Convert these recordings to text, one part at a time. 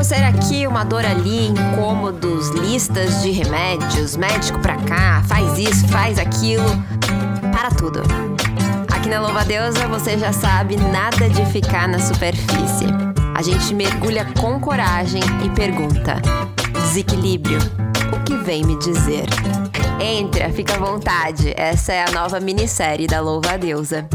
coceira aqui, uma dor ali, incômodos, listas de remédios, médico pra cá, faz isso, faz aquilo. Para tudo. Aqui na Louva Deusa você já sabe nada de ficar na superfície. A gente mergulha com coragem e pergunta: desequilíbrio, o que vem me dizer? Entra, fica à vontade. Essa é a nova minissérie da Louva Deusa.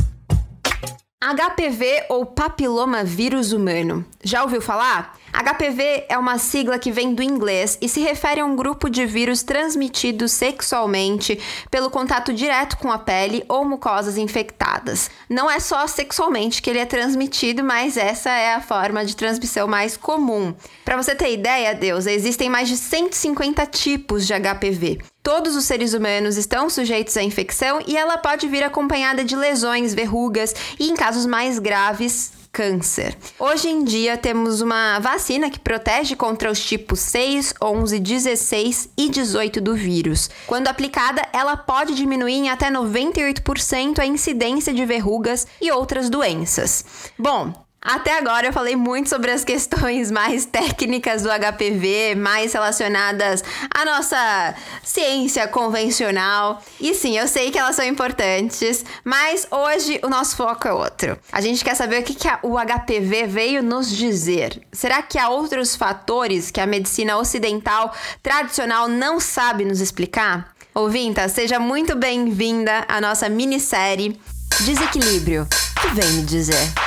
HPV ou papiloma vírus humano. Já ouviu falar? HPV é uma sigla que vem do inglês e se refere a um grupo de vírus transmitidos sexualmente pelo contato direto com a pele ou mucosas infectadas. Não é só sexualmente que ele é transmitido, mas essa é a forma de transmissão mais comum. Para você ter ideia, Deus, existem mais de 150 tipos de HPV. Todos os seres humanos estão sujeitos à infecção e ela pode vir acompanhada de lesões, verrugas e, em casos mais graves, câncer. Hoje em dia temos uma vacina que protege contra os tipos 6, 11, 16 e 18 do vírus. Quando aplicada, ela pode diminuir em até 98% a incidência de verrugas e outras doenças. Bom, até agora eu falei muito sobre as questões mais técnicas do HPV, mais relacionadas à nossa ciência convencional. E sim, eu sei que elas são importantes, mas hoje o nosso foco é outro. A gente quer saber o que, que o HPV veio nos dizer. Será que há outros fatores que a medicina ocidental tradicional não sabe nos explicar? Ouvinta, seja muito bem-vinda à nossa minissérie Desequilíbrio. O que vem me dizer?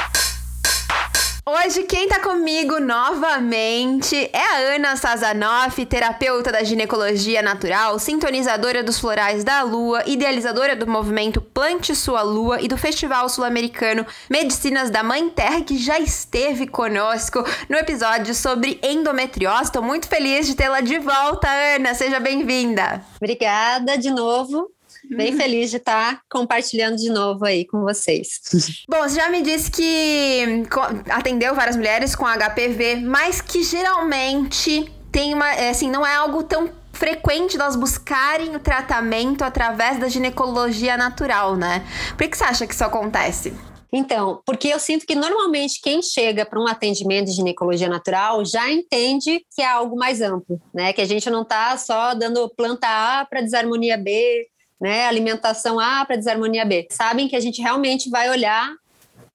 Hoje quem tá comigo novamente é a Ana Sazanoff, terapeuta da ginecologia natural, sintonizadora dos florais da lua, idealizadora do movimento Plante Sua Lua e do Festival Sul-Americano Medicinas da Mãe Terra, que já esteve conosco no episódio sobre endometriose. Tô muito feliz de tê-la de volta, Ana. Seja bem-vinda. Obrigada de novo. Bem feliz de estar compartilhando de novo aí com vocês. Bom, você já me disse que atendeu várias mulheres com HPV, mas que geralmente tem uma, é, assim, não é algo tão frequente delas buscarem o tratamento através da ginecologia natural, né? Por que você acha que isso acontece? Então, porque eu sinto que normalmente quem chega para um atendimento de ginecologia natural já entende que é algo mais amplo, né? Que a gente não está só dando planta A para desarmonia B, né? Alimentação A para desarmonia B. Sabem que a gente realmente vai olhar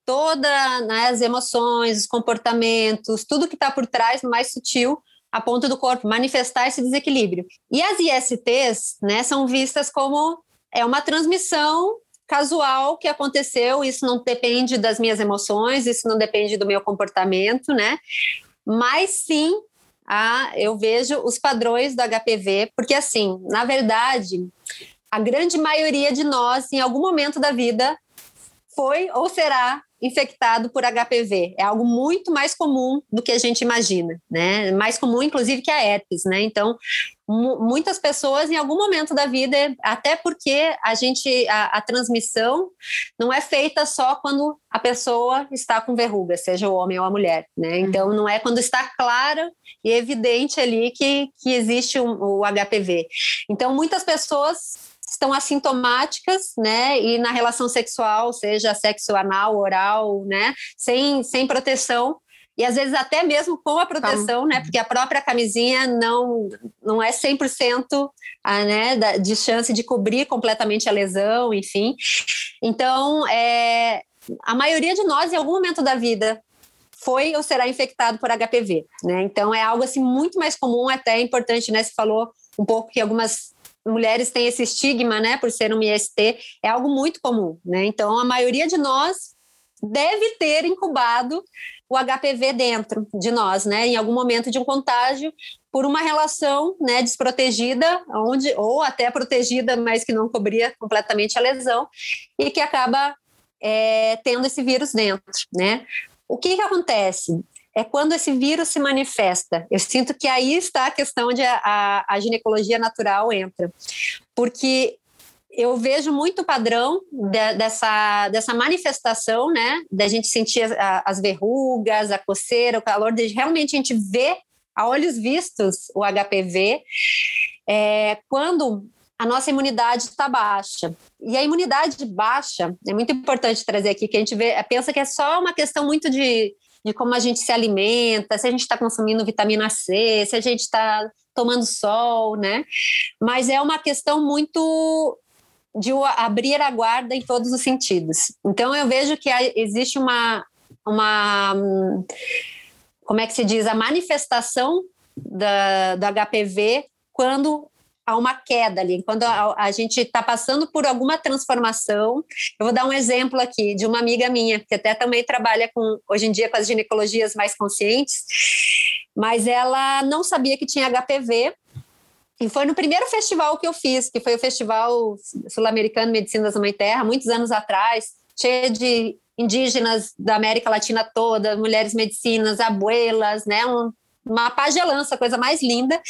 todas né, as emoções, os comportamentos, tudo que está por trás, mais sutil, a ponto do corpo manifestar esse desequilíbrio. E as ISTs, né, são vistas como é uma transmissão casual que aconteceu, isso não depende das minhas emoções, isso não depende do meu comportamento, né? Mas sim, a, eu vejo os padrões do HPV, porque assim, na verdade, a grande maioria de nós, em algum momento da vida, foi ou será infectado por HPV. É algo muito mais comum do que a gente imagina, né? Mais comum, inclusive, que a herpes, né? Então, muitas pessoas, em algum momento da vida, até porque a gente, a, a, transmissão não é feita só quando a pessoa está com verruga, seja o homem ou a mulher, né? Uhum. Então, não é quando está claro e evidente ali que, que existe um, o HPV. Então, muitas pessoas estão assintomáticas, né? E na relação sexual, seja sexo anal, oral, né? Sem, sem proteção. E às vezes até mesmo com a proteção, né? Porque a própria camisinha não, não é 100% a, né, de chance de cobrir completamente a lesão, enfim. Então, é, a maioria de nós, em algum momento da vida, foi ou será infectado por HPV, né? Então é algo assim muito mais comum, até é importante, né? Você falou um pouco que algumas mulheres têm esse estigma, né, por ser um IST, é algo muito comum, né? Então, a maioria de nós deve ter incubado o HPV dentro de nós, né, em algum momento de um contágio por uma relação, né, desprotegida, onde ou até protegida, mas que não cobria completamente a lesão e que acaba é, tendo esse vírus dentro, né? O que, que acontece? É quando esse vírus se manifesta. Eu sinto que aí está a questão onde a, a, a ginecologia natural entra. Porque eu vejo muito padrão de, dessa, dessa manifestação, né? Da gente sentir as, as, verrugas, a coceira, o calor, de realmente a gente vê a olhos vistos o HPV é, quando a nossa imunidade está baixa. E a imunidade baixa, é muito importante trazer aqui, que a gente vê, pensa que é só uma questão muito de de como a gente se alimenta, se a gente está consumindo vitamina C, se a gente está tomando sol, né? Mas é uma questão muito de abrir a guarda em todos os sentidos. Então eu vejo que existe uma uma como é que se diz a manifestação da, do HPV quando há uma queda ali, quando a, a gente está passando por alguma transformação. Eu vou dar um exemplo aqui de uma amiga minha, que até também trabalha com, hoje em dia com as ginecologias mais conscientes, mas ela não sabia que tinha HPV. E foi no primeiro festival que eu fiz, que foi o Festival Sul-Americano Medicina da Mãe Terra, muitos anos atrás, cheio de indígenas da América Latina toda, mulheres medicinas, abuelas, né? Um, uma pagelança, coisa mais linda.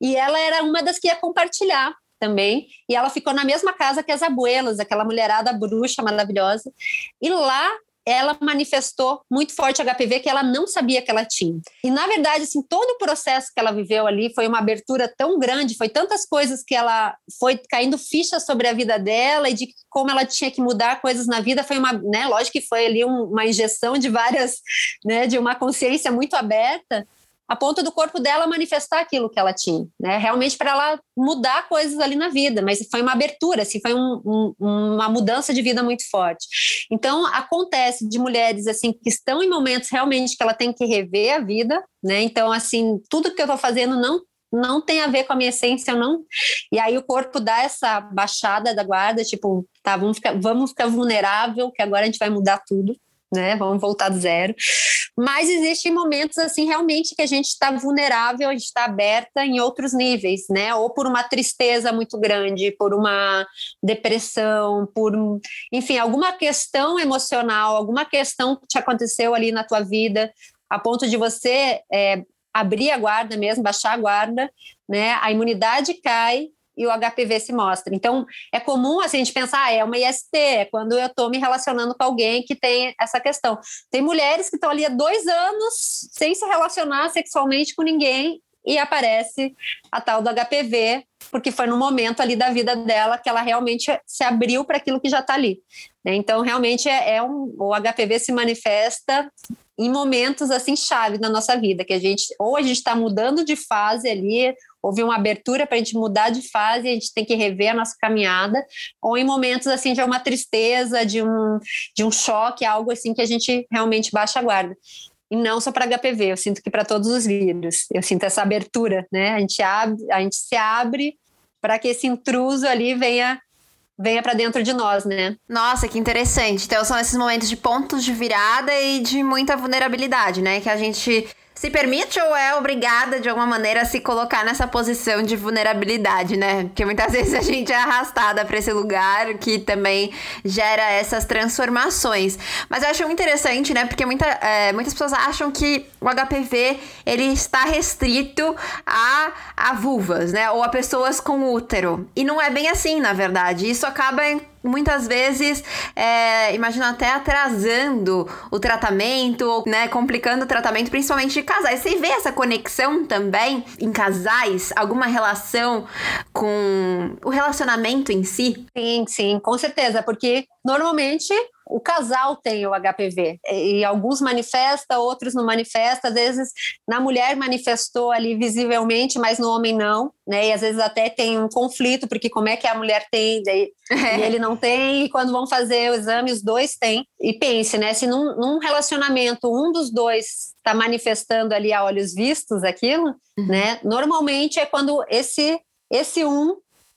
E ela era uma das que ia compartilhar também. E ela ficou na mesma casa que as abuelas, aquela mulherada bruxa maravilhosa. E lá ela manifestou muito forte HPV que ela não sabia que ela tinha. E na verdade, assim, todo o processo que ela viveu ali foi uma abertura tão grande, foi tantas coisas que ela foi caindo fichas sobre a vida dela e de como ela tinha que mudar coisas na vida, foi uma, né, lógico que foi ali um, uma injeção de várias, né, de uma consciência muito aberta, a ponto do corpo dela manifestar aquilo que ela tinha, né? Realmente para ela mudar coisas ali na vida, mas foi uma abertura, assim, foi um, um, uma mudança de vida muito forte. Então acontece de mulheres assim que estão em momentos realmente que ela tem que rever a vida, né? Então assim tudo que eu estou fazendo não não tem a ver com a minha essência, não. E aí o corpo dá essa baixada da guarda, tipo, tá, vamos ficar, vamos ficar vulnerável, que agora a gente vai mudar tudo né? Vamos voltar do zero. Mas existem momentos assim realmente que a gente está vulnerável, a gente está aberta em outros níveis, né? Ou por uma tristeza muito grande, por uma depressão, por enfim, alguma questão emocional, alguma questão que te aconteceu ali na tua vida, a ponto de você é, abrir a guarda mesmo, baixar a guarda, né? A imunidade cai e o HPV se mostra. Então, é comum assim, a gente pensar, ah, é uma IST, é quando eu estou me relacionando com alguém que tem essa questão. Tem mulheres que estão ali há dois anos sem se relacionar sexualmente com ninguém e aparece a tal do HPV, porque foi no momento ali da vida dela que ela realmente se abriu para aquilo que já está ali. Né? Então, realmente, é, é um, o HPV se manifesta em momentos assim chave na nossa vida, que a gente ou a gente está mudando de fase ali, houve uma abertura para a gente mudar de fase, a gente tem que rever a nossa caminhada, ou em momentos assim de uma tristeza, de um, de um choque, algo assim que a gente realmente baixa a guarda. E não só para HPV, eu sinto que para todos os vírus, eu sinto essa abertura, né? A gente abre, a gente se abre para que esse intruso ali venha venha para dentro de nós, né? Nossa, que interessante. Então são esses momentos de pontos de virada e de muita vulnerabilidade, né? Que a gente se permite ou é obrigada de alguma maneira a se colocar nessa posição de vulnerabilidade, né? Porque muitas vezes a gente é arrastada para esse lugar que também gera essas transformações. Mas eu acho interessante, né? Porque muita, é, muitas pessoas acham que o HPV ele está restrito a, a vulvas, né? Ou a pessoas com útero. E não é bem assim, na verdade. Isso acaba muitas vezes, é, imagino até atrasando o tratamento, ou, né, complicando o tratamento, principalmente de casais. Você vê essa conexão também em casais? Alguma relação com o relacionamento em si? Sim, sim, com certeza, porque normalmente o casal tem o HPV e alguns manifesta, outros não manifesta. Às vezes na mulher manifestou ali visivelmente, mas no homem não, né? E às vezes até tem um conflito porque como é que a mulher tem daí, e ele não tem e quando vão fazer o exame os dois têm. E pense, né? Se num, num relacionamento um dos dois está manifestando ali a olhos vistos aquilo, uhum. né? Normalmente é quando esse esse um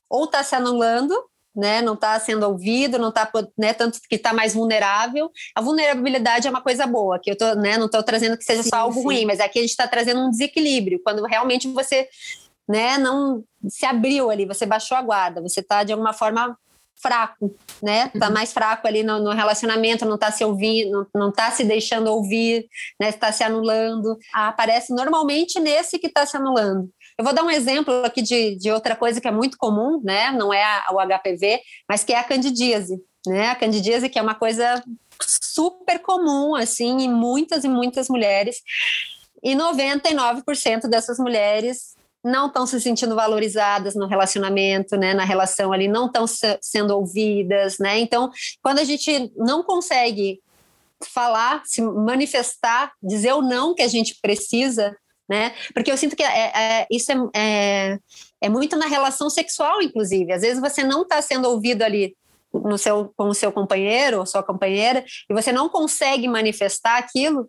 ou está se anulando né, não está sendo ouvido, não está, né, tanto que está mais vulnerável. A vulnerabilidade é uma coisa boa, que eu tô, né, não estou trazendo que seja sim, só algo sim. ruim, mas aqui a gente está trazendo um desequilíbrio, quando realmente você, né, não se abriu ali, você baixou a guarda, você está de alguma forma fraco, né? Tá uhum. mais fraco ali no, no, relacionamento, não tá se ouvindo, não, não tá se deixando ouvir, né? Está se anulando. Ah, aparece normalmente nesse que está se anulando. Eu vou dar um exemplo aqui de, de outra coisa que é muito comum, né? Não é a, o HPV, mas que é a candidíase, né? A candidíase que é uma coisa super comum, assim, em muitas e muitas mulheres. E 99% dessas mulheres não estão se sentindo valorizadas no relacionamento, né, na relação ali, não estão se, sendo ouvidas, né? Então, quando a gente não consegue falar, se manifestar, dizer o não que a gente precisa, né? Porque eu sinto que é, é, isso é, é, é, muito na relação sexual, inclusive. Às vezes você não está sendo ouvido ali no seu, com o seu companheiro ou sua companheira e você não consegue manifestar aquilo.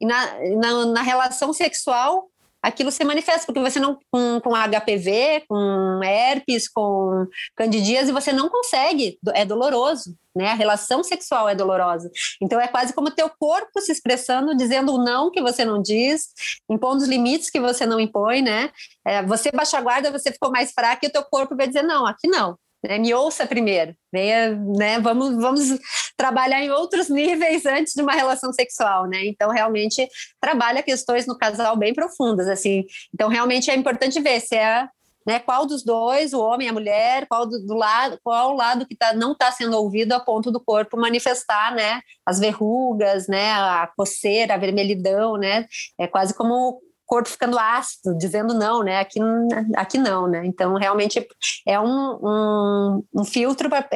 E na, na, na relação sexual, aquilo se manifesta, porque você não, com, com HPV, com herpes, com candidíase, você não consegue, é doloroso, né? A relação sexual é dolorosa. Então é quase como teu corpo se expressando, dizendo o não que você não diz, impondo os limites que você não impõe, né? É, você baixa a guarda, você ficou mais fraco e o teu corpo vai dizer não, aqui não. Né? Me ouça primeiro, venha, né? Vamos, vamos trabalhar em outros níveis antes de uma relação sexual, né? Então realmente trabalha questões no casal bem profundas, assim. Então realmente é importante ver se é né, qual dos dois, o homem, a mulher, qual do, do lado, qual o lado que tá, não está sendo ouvido a ponto do corpo manifestar, né, as verrugas, né, a coceira, a vermelhidão, né, é quase como corpo ficando ácido, dizendo não, né? Aqui, aqui não, né? Então, realmente é um, um, um filtro para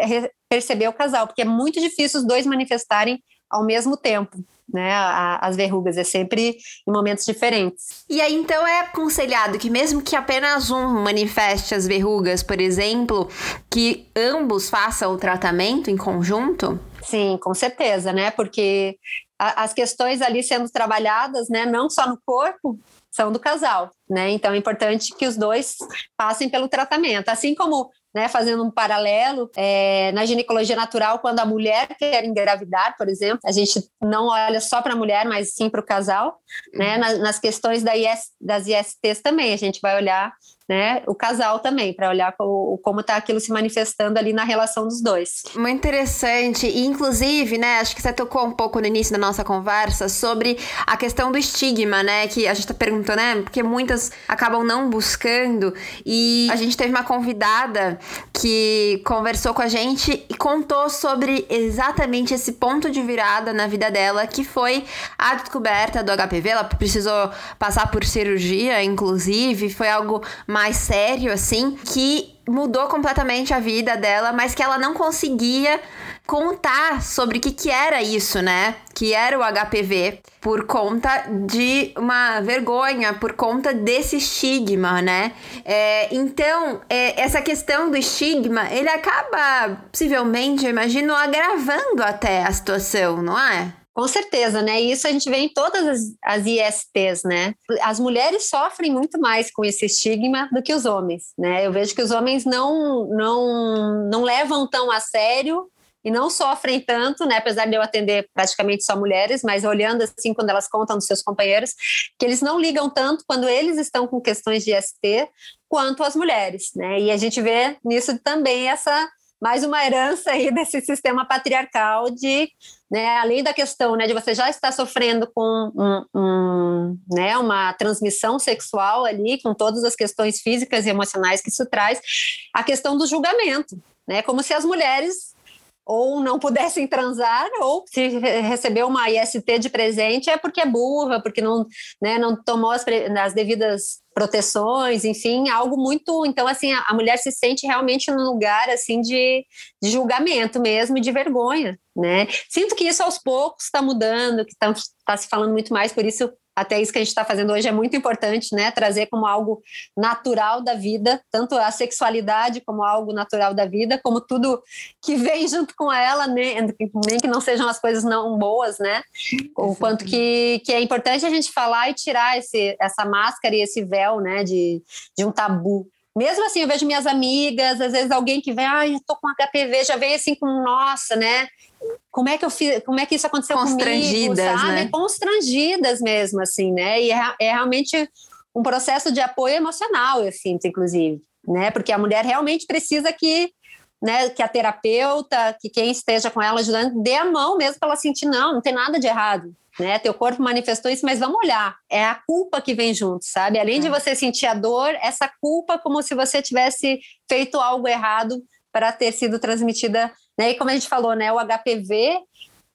perceber o casal, porque é muito difícil os dois manifestarem ao mesmo tempo. Né, as verrugas, é sempre em momentos diferentes. E aí, então, é aconselhado que, mesmo que apenas um manifeste as verrugas, por exemplo, que ambos façam o tratamento em conjunto? Sim, com certeza, né? Porque as questões ali sendo trabalhadas, né, não só no corpo, são do casal, né? Então é importante que os dois passem pelo tratamento. Assim como, né, fazendo um paralelo, é, na ginecologia natural, quando a mulher quer engravidar, por exemplo, a gente não olha só para a mulher, mas sim para o casal, né? Nas, nas questões da IS, das ISTs também, a gente vai olhar né, o casal também, para olhar como, como tá aquilo se manifestando ali na relação dos dois. Muito interessante. E, inclusive, né, acho que você tocou um pouco no início da nossa conversa sobre a questão do estigma, né, que a gente tá perguntando, né, porque muitas acabam não buscando. E a gente teve uma convidada que conversou com a gente e contou sobre exatamente esse ponto de virada na vida dela, que foi a descoberta do HPV. Ela precisou passar por cirurgia, inclusive, foi algo mais sério, assim, que mudou completamente a vida dela, mas que ela não conseguia contar sobre o que, que era isso, né? Que era o HPV, por conta de uma vergonha, por conta desse estigma, né? É, então, é, essa questão do estigma, ele acaba, possivelmente, eu imagino, agravando até a situação, não é? Com certeza, né? Isso a gente vê em todas as, as ISTs, né? As mulheres sofrem muito mais com esse estigma do que os homens, né? Eu vejo que os homens não, não, não levam tão a sério e não sofrem tanto, né? Apesar de eu atender praticamente só mulheres, mas olhando assim quando elas contam dos seus companheiros, que eles não ligam tanto quando eles estão com questões de IST quanto as mulheres, né? E a gente vê nisso também essa mais uma herança aí desse sistema patriarcal de, né, além da questão né, de você já estar sofrendo com um, um, né, uma transmissão sexual ali, com todas as questões físicas e emocionais que isso traz, a questão do julgamento, né, como se as mulheres ou não pudessem transar, ou se recebeu uma IST de presente é porque é burra, porque não, né, não tomou as, as devidas proteções, enfim, algo muito. Então, assim, a, a mulher se sente realmente num lugar assim de, de julgamento mesmo, de vergonha, né? Sinto que isso aos poucos está mudando, que está tá se falando muito mais, por isso até isso que a gente está fazendo hoje é muito importante, né? Trazer como algo natural da vida, tanto a sexualidade como algo natural da vida, como tudo que vem junto com ela, né? nem que não sejam as coisas não boas, né? O quanto que, que é importante a gente falar e tirar esse, essa máscara e esse véu, né? De, de um tabu. Mesmo assim, eu vejo minhas amigas, às vezes alguém que vem, ai, ah, eu tô com HPV, já vem assim com, nossa, né? como é que eu fiz, como é que isso aconteceu Constrangidas, comigo, sabe? Né? Constrangidas mesmo, assim, né? E é, é realmente um processo de apoio emocional, eu sinto, inclusive, né? Porque a mulher realmente precisa que, né, que a terapeuta, que quem esteja com ela ajudando, dê a mão mesmo para ela sentir, não, não tem nada de errado, né? Teu corpo manifestou isso, mas vamos olhar. É a culpa que vem junto, sabe? Além é. de você sentir a dor, essa culpa como se você tivesse feito algo errado para ter sido transmitida né? E como a gente falou, né, o HPV,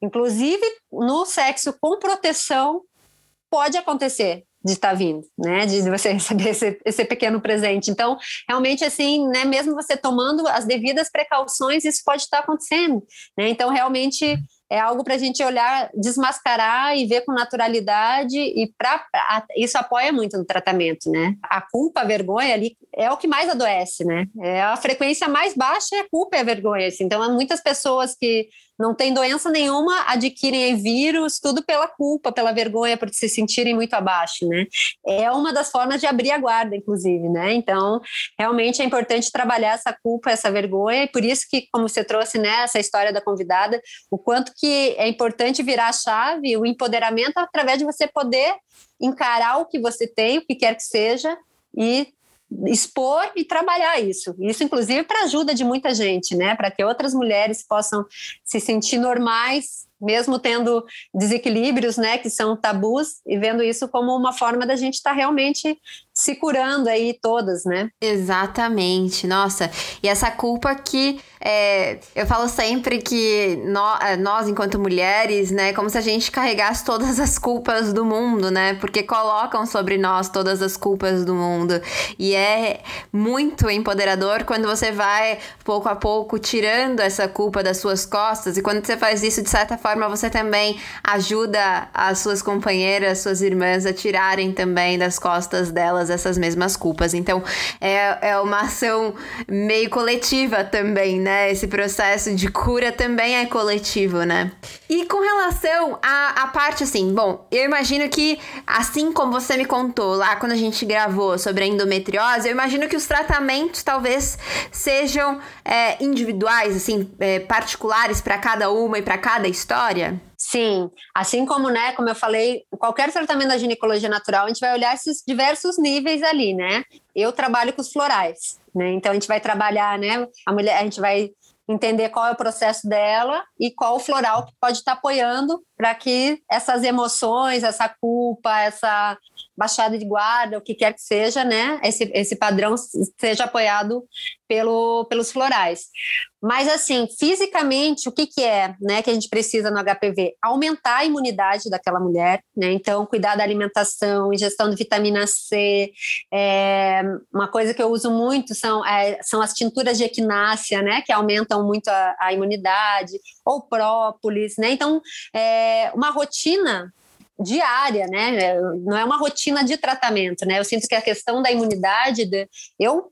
inclusive no sexo com proteção, pode acontecer de estar tá vindo, né? De você receber esse, esse, pequeno presente. Então, realmente, assim, né? Mesmo você tomando as devidas precauções, isso pode estar acontecendo, né? Então, realmente é algo para a gente olhar, desmascarar e ver com naturalidade e pra, isso apoia muito no tratamento, né? A culpa, a vergonha ali é o que mais adoece, né? É a frequência mais baixa é a culpa e a vergonha. Assim. Então, há muitas pessoas que não têm doença nenhuma, adquirem vírus, tudo pela culpa, pela vergonha, por se sentirem muito abaixo, né? É uma das formas de abrir a guarda, inclusive, né? Então, realmente é importante trabalhar essa culpa, essa vergonha, e por isso que, como você trouxe, né, essa história da convidada, o quanto que é importante virar a chave, o empoderamento através de você poder encarar o que você tem, o que quer que seja, e expor e trabalhar isso. Isso, inclusive, para ajuda de muita gente, né? Para que outras mulheres possam se sentir normais, mesmo tendo desequilíbrios, né? Que são tabus, e vendo isso como uma forma da gente estar tá realmente se curando aí todas, né? Exatamente. Nossa, e essa culpa que é, eu falo sempre que nós, é, nós, enquanto mulheres, né, como se a gente carregasse todas as culpas do mundo, né? Porque colocam sobre nós todas as culpas do mundo. E é muito empoderador quando você vai pouco a pouco tirando essa culpa das suas costas. E quando você faz isso, de certa forma, você também ajuda as suas companheiras, suas irmãs a tirarem também das costas delas essas mesmas culpas. Então, é, é uma ação meio coletiva também, né? Esse processo de cura também é coletivo, né? E com relação à, à parte assim, bom, eu imagino que, assim como você me contou lá quando a gente gravou sobre a endometriose, eu imagino que os tratamentos talvez sejam é, individuais, assim, é, particulares para cada uma e para cada história. Sim, assim como, né, como eu falei, qualquer tratamento da ginecologia natural, a gente vai olhar esses diversos níveis ali, né? Eu trabalho com os florais, né? Então a gente vai trabalhar, né, a mulher, a gente vai entender qual é o processo dela e qual o floral que pode estar apoiando para que essas emoções, essa culpa, essa baixada de guarda, o que quer que seja, né, esse, esse padrão seja apoiado pelo, pelos florais. Mas, assim, fisicamente, o que, que é né, que a gente precisa no HPV? Aumentar a imunidade daquela mulher, né? Então, cuidar da alimentação, ingestão de vitamina C. É, uma coisa que eu uso muito são, é, são as tinturas de equinácea, né? Que aumentam muito a, a imunidade, ou própolis, né? Então, é, uma rotina diária, né? Não é uma rotina de tratamento, né? Eu sinto que a questão da imunidade, de, eu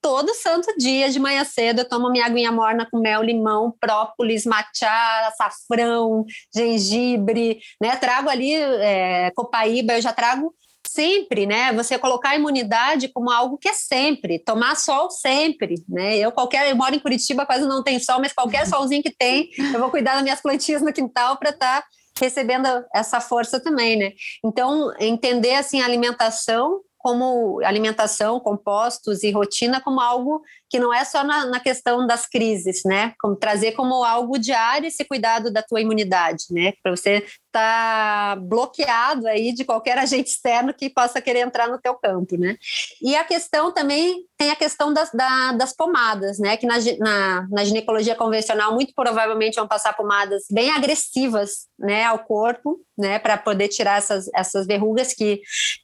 todo santo dia de manhã cedo eu tomo minha aguinha morna com mel, limão, própolis, matcha, açafrão, gengibre, né? Trago ali é, copaíba, eu já trago sempre, né? Você colocar a imunidade como algo que é sempre, tomar sol sempre, né? Eu qualquer, eu moro em Curitiba, quase não tem sol, mas qualquer solzinho que tem, eu vou cuidar das minhas plantinhas no quintal para estar tá recebendo essa força também, né? Então, entender assim a alimentação como alimentação, compostos e rotina como algo que não é só na, na, questão das crises, né? Como trazer como algo diário esse cuidado da tua imunidade, né? Para você estar tá bloqueado aí de qualquer agente externo que possa querer entrar no teu campo, né? E a questão também tem a questão das, da, das pomadas, né? Que na, na, na, ginecologia convencional muito provavelmente vão passar pomadas bem agressivas, né, ao corpo, né, para poder tirar essas, essas verrugas que,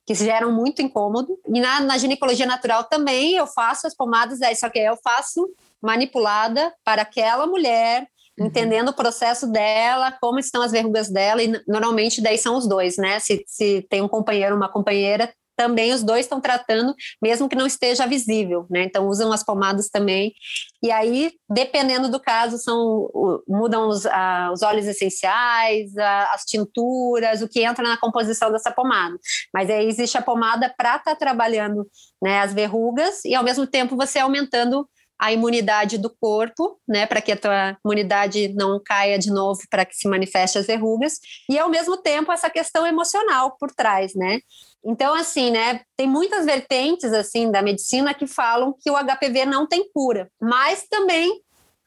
que geram muito incômodo. E na, na ginecologia natural também eu faço as pomadas, aí só que eu faço manipulada para aquela mulher, uhum. entendendo o processo dela, como estão as verrugas dela, e normalmente daí são os dois, né? Se, se tem um companheiro, uma companheira, também os dois estão tratando, mesmo que não esteja visível, né? Então usam as pomadas também. E aí, dependendo do caso, são mudam os, a, os óleos essenciais, a, as tinturas, o que entra na composição dessa pomada. Mas aí existe a pomada para estar tá trabalhando né, as verrugas e ao mesmo tempo você aumentando a imunidade do corpo, né, para que a tua imunidade não caia de novo, para que se manifeste as verrugas, e ao mesmo tempo essa questão emocional por trás, né? Então, assim, né, tem muitas vertentes, assim, da medicina que falam que o HPV não tem cura, mas também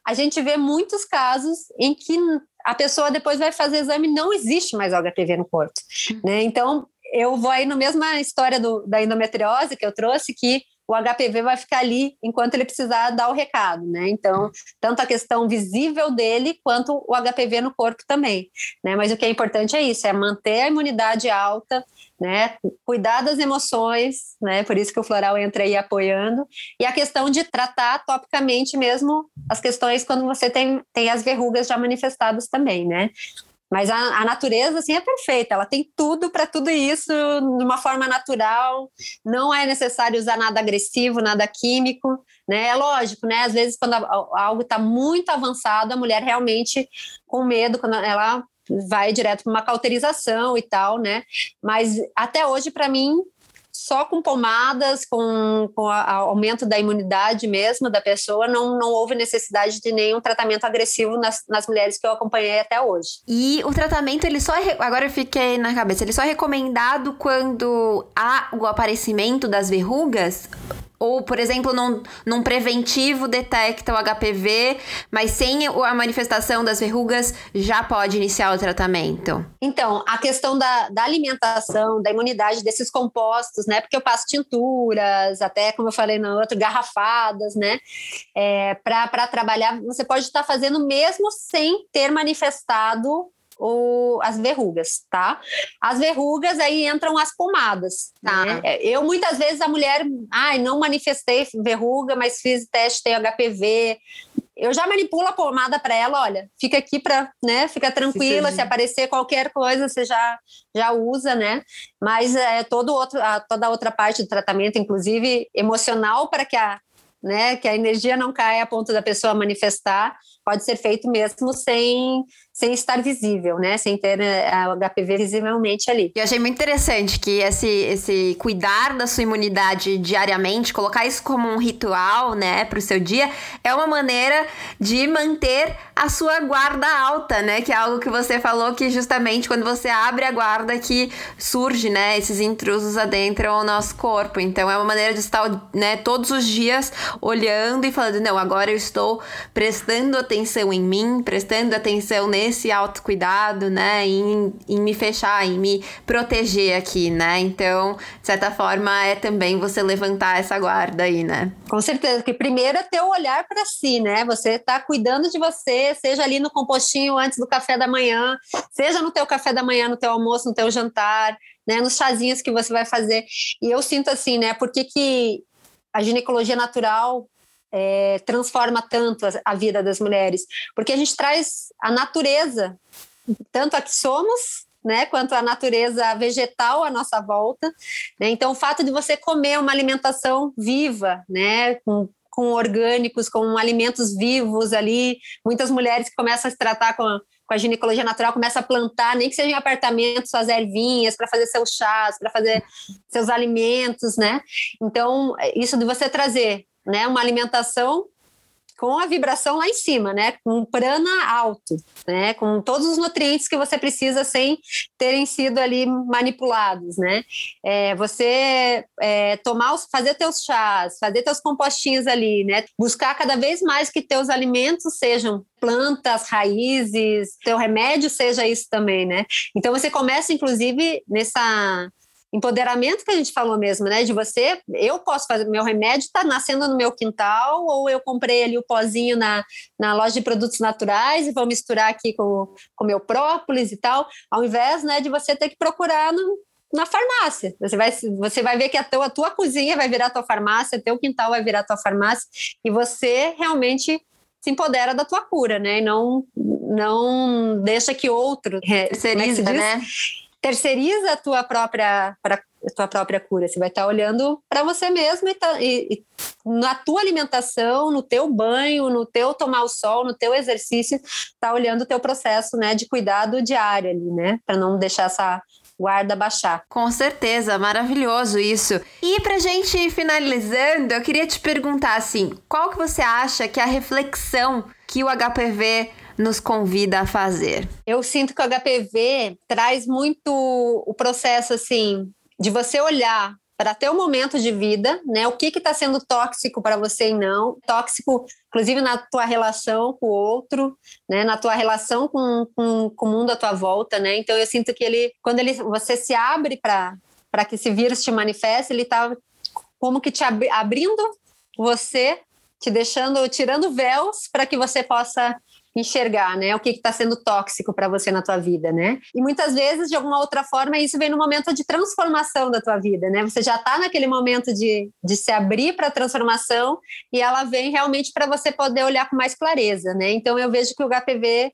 a gente vê muitos casos em que a pessoa depois vai fazer exame e não existe mais o HPV no corpo, né? Então, eu vou aí na mesma história do, da endometriose que eu trouxe, que o HPV vai ficar ali enquanto ele precisar dar o recado, né? Então, tanto a questão visível dele quanto o HPV no corpo também, né? Mas o que é importante é isso, é manter a imunidade alta, né? Cuidar das emoções, né? Por isso que o floral entra aí apoiando. E a questão de tratar topicamente mesmo as questões quando você tem, tem as verrugas já manifestadas também, né? Mas a, a, natureza, assim, é perfeita. Ela tem tudo para tudo isso de uma forma natural. Não é necessário usar nada agressivo, nada químico, né? É lógico, né? Às vezes, quando algo está muito avançado, a mulher realmente, com medo, quando ela vai direto para uma cauterização e tal, né? Mas até hoje, para mim, só com pomadas, com, com a, aumento da imunidade mesmo da pessoa, não, não houve necessidade de nenhum tratamento agressivo nas, nas mulheres que eu acompanhei até hoje. E o tratamento, ele só. É, agora eu fiquei na cabeça, ele só é recomendado quando há o aparecimento das verrugas? Ou, por exemplo, num, num, preventivo detecta o HPV, mas sem a manifestação das verrugas já pode iniciar o tratamento? Então, a questão da, da alimentação, da imunidade desses compostos, né? Porque eu passo tinturas, até como eu falei no outro, garrafadas, né? É, Para trabalhar, você pode estar fazendo mesmo sem ter manifestado o, as verrugas, tá? As verrugas aí entram as pomadas, tá? Né? Eu muitas vezes a mulher, ai, não manifestei verruga, mas fiz teste tem HPV. Eu já manipulo a pomada para ela, olha, fica aqui para, né, fica tranquila, se, se aparecer qualquer coisa, você já já usa, né? Mas é todo outro, a, toda a outra parte do tratamento, inclusive emocional, para que a né, que a energia não caia a ponto da pessoa manifestar, pode ser feito mesmo sem, sem estar visível, né? Sem ter eh, a HPV visivelmente ali. Eu achei muito interessante que esse, esse cuidar da sua imunidade diariamente, colocar isso como um ritual, né, para o seu dia, é uma maneira de manter a sua guarda alta, né? Que é algo que você falou que justamente quando você abre a guarda que surge, né, esses intrusos adentram o nosso corpo. Então é uma maneira de estar, né, todos os dias olhando e falando, não, agora eu estou prestando atenção em mim, prestando atenção nesse autocuidado, né? Em, em me fechar, em me proteger aqui, né? Então, de certa forma, é também você levantar essa guarda aí, né? Com certeza, que primeiro é ter o olhar para si, né? Você tá cuidando de você, seja ali no compostinho antes do café da manhã, seja no teu café da manhã, no teu almoço, no teu jantar, né? Nos chazinhos que você vai fazer. E eu sinto assim, né? Por que, que a ginecologia natural é, transforma tanto a, a, vida das mulheres, porque a gente traz a natureza, tanto a que somos, né, quanto a natureza vegetal à nossa volta. Né? Então, o fato de você comer uma alimentação viva, né, com, com orgânicos, com alimentos vivos ali, muitas mulheres que começam a se tratar com a, com a ginecologia natural, começa a plantar, nem que seja em apartamentos, suas ervinhas, para fazer seus chás, para fazer seus alimentos, né? Então, isso de você trazer né? Uma alimentação com a vibração lá em cima, né? Com prana alto, né? Com todos os nutrientes que você precisa sem terem sido ali manipulados, né? É, você é, tomar, os, fazer teus chás, fazer teus compostinhos ali, né? Buscar cada vez mais que teus alimentos sejam plantas, raízes, teu remédio seja isso também, né? Então você começa, inclusive, nessa empoderamento que a gente falou mesmo, né? De você, eu posso fazer, meu remédio está nascendo no meu quintal, ou eu comprei ali o pozinho na, na loja de produtos naturais e vou misturar aqui com o meu própolis e tal, ao invés né, de você ter que procurar no, na farmácia. Você vai, você vai ver que a tua, a tua cozinha vai virar a tua farmácia, teu quintal vai virar a tua farmácia, e você realmente se empodera da tua cura, né? E não, não deixa que outro é, terceiriza, é né? Terceiriza a tua própria, pra, tua própria cura. Você vai estar olhando para você mesmo e, tá, e, e, na tua alimentação, no teu banho, no teu tomar o sol, no teu exercício, tá olhando o teu processo, né, de cuidado diário ali, né, para não deixar essa guarda baixar. Com certeza, maravilhoso isso. E pra gente ir finalizando, eu queria te perguntar assim, qual que você acha que é a reflexão que o HPV nos convida a fazer? Eu sinto que o HPV traz muito o processo assim de você olhar para ter um momento de vida, né? O que está sendo tóxico para você e não tóxico, inclusive na tua relação com o outro, né? Na tua relação com, com, com o mundo à tua volta, né? Então eu sinto que ele, quando ele, você se abre para para que esse vírus te manifeste, ele está como que te ab abrindo você, te deixando, tirando véus para que você possa enxergar, né? O que está sendo tóxico para você na tua vida, né? E muitas vezes, de alguma outra forma, isso vem no momento de transformação da tua vida, né? Você já está naquele momento de, de se abrir para a transformação e ela vem realmente para você poder olhar com mais clareza, né? Então eu vejo que o HPV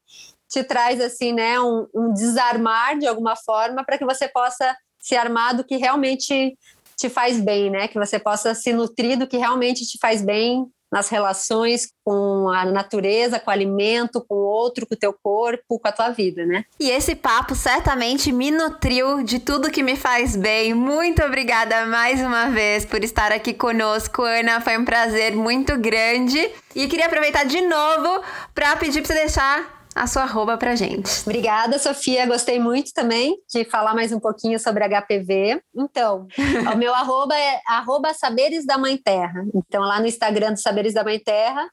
te traz assim, né, um, um desarmar de alguma forma para que você possa se armar do que realmente te faz bem, né? Que você possa se nutrir do que realmente te faz bem nas relações com a natureza, com o alimento, com o outro, com o teu corpo, com a tua vida, né? E esse papo certamente me nutriu de tudo que me faz bem. Muito obrigada mais uma vez por estar aqui conosco, Ana. Foi um prazer muito grande. E queria aproveitar de novo para pedir para você deixar a sua arroba pra gente. Obrigada, Sofia. Gostei muito também de falar mais um pouquinho sobre HPV. Então, o meu arroba é arroba Saberes da Mãe Terra. Então, lá no Instagram do Saberes da Mãe Terra,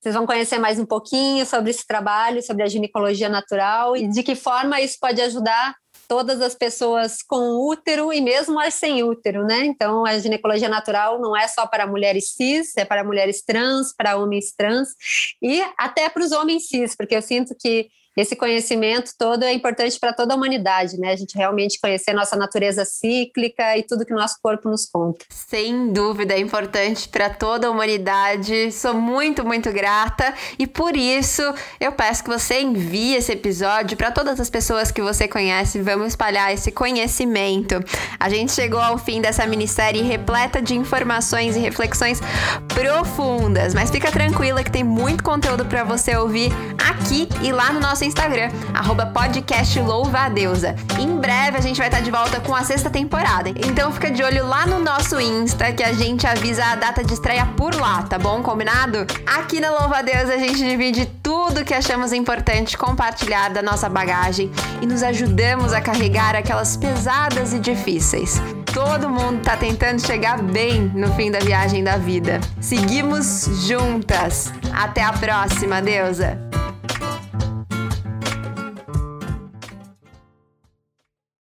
vocês vão conhecer mais um pouquinho sobre esse trabalho, sobre a ginecologia natural e de que forma isso pode ajudar todas as pessoas com útero e mesmo as sem útero, né? Então, a ginecologia natural não é só para mulheres cis, é para mulheres trans, para homens trans e até para os homens cis, porque eu sinto que esse conhecimento todo é importante para toda a humanidade, né? A gente realmente conhecer nossa natureza cíclica e tudo que o nosso corpo nos conta. Sem dúvida, é importante para toda a humanidade. Sou muito, muito grata e por isso eu peço que você envie esse episódio para todas as pessoas que você conhece. Vamos espalhar esse conhecimento. A gente chegou ao fim dessa minissérie repleta de informações e reflexões profundas, mas fica tranquila que tem muito conteúdo para você ouvir aqui e lá no nosso Instagram, arroba podcast Louva a Deusa. Em breve a gente vai estar de volta com a sexta temporada. Então fica de olho lá no nosso Insta que a gente avisa a data de estreia por lá, tá bom? Combinado? Aqui na Louva a Deusa a gente divide tudo que achamos importante compartilhar da nossa bagagem e nos ajudamos a carregar aquelas pesadas e difíceis. Todo mundo tá tentando chegar bem no fim da viagem da vida. Seguimos juntas. Até a próxima, deusa!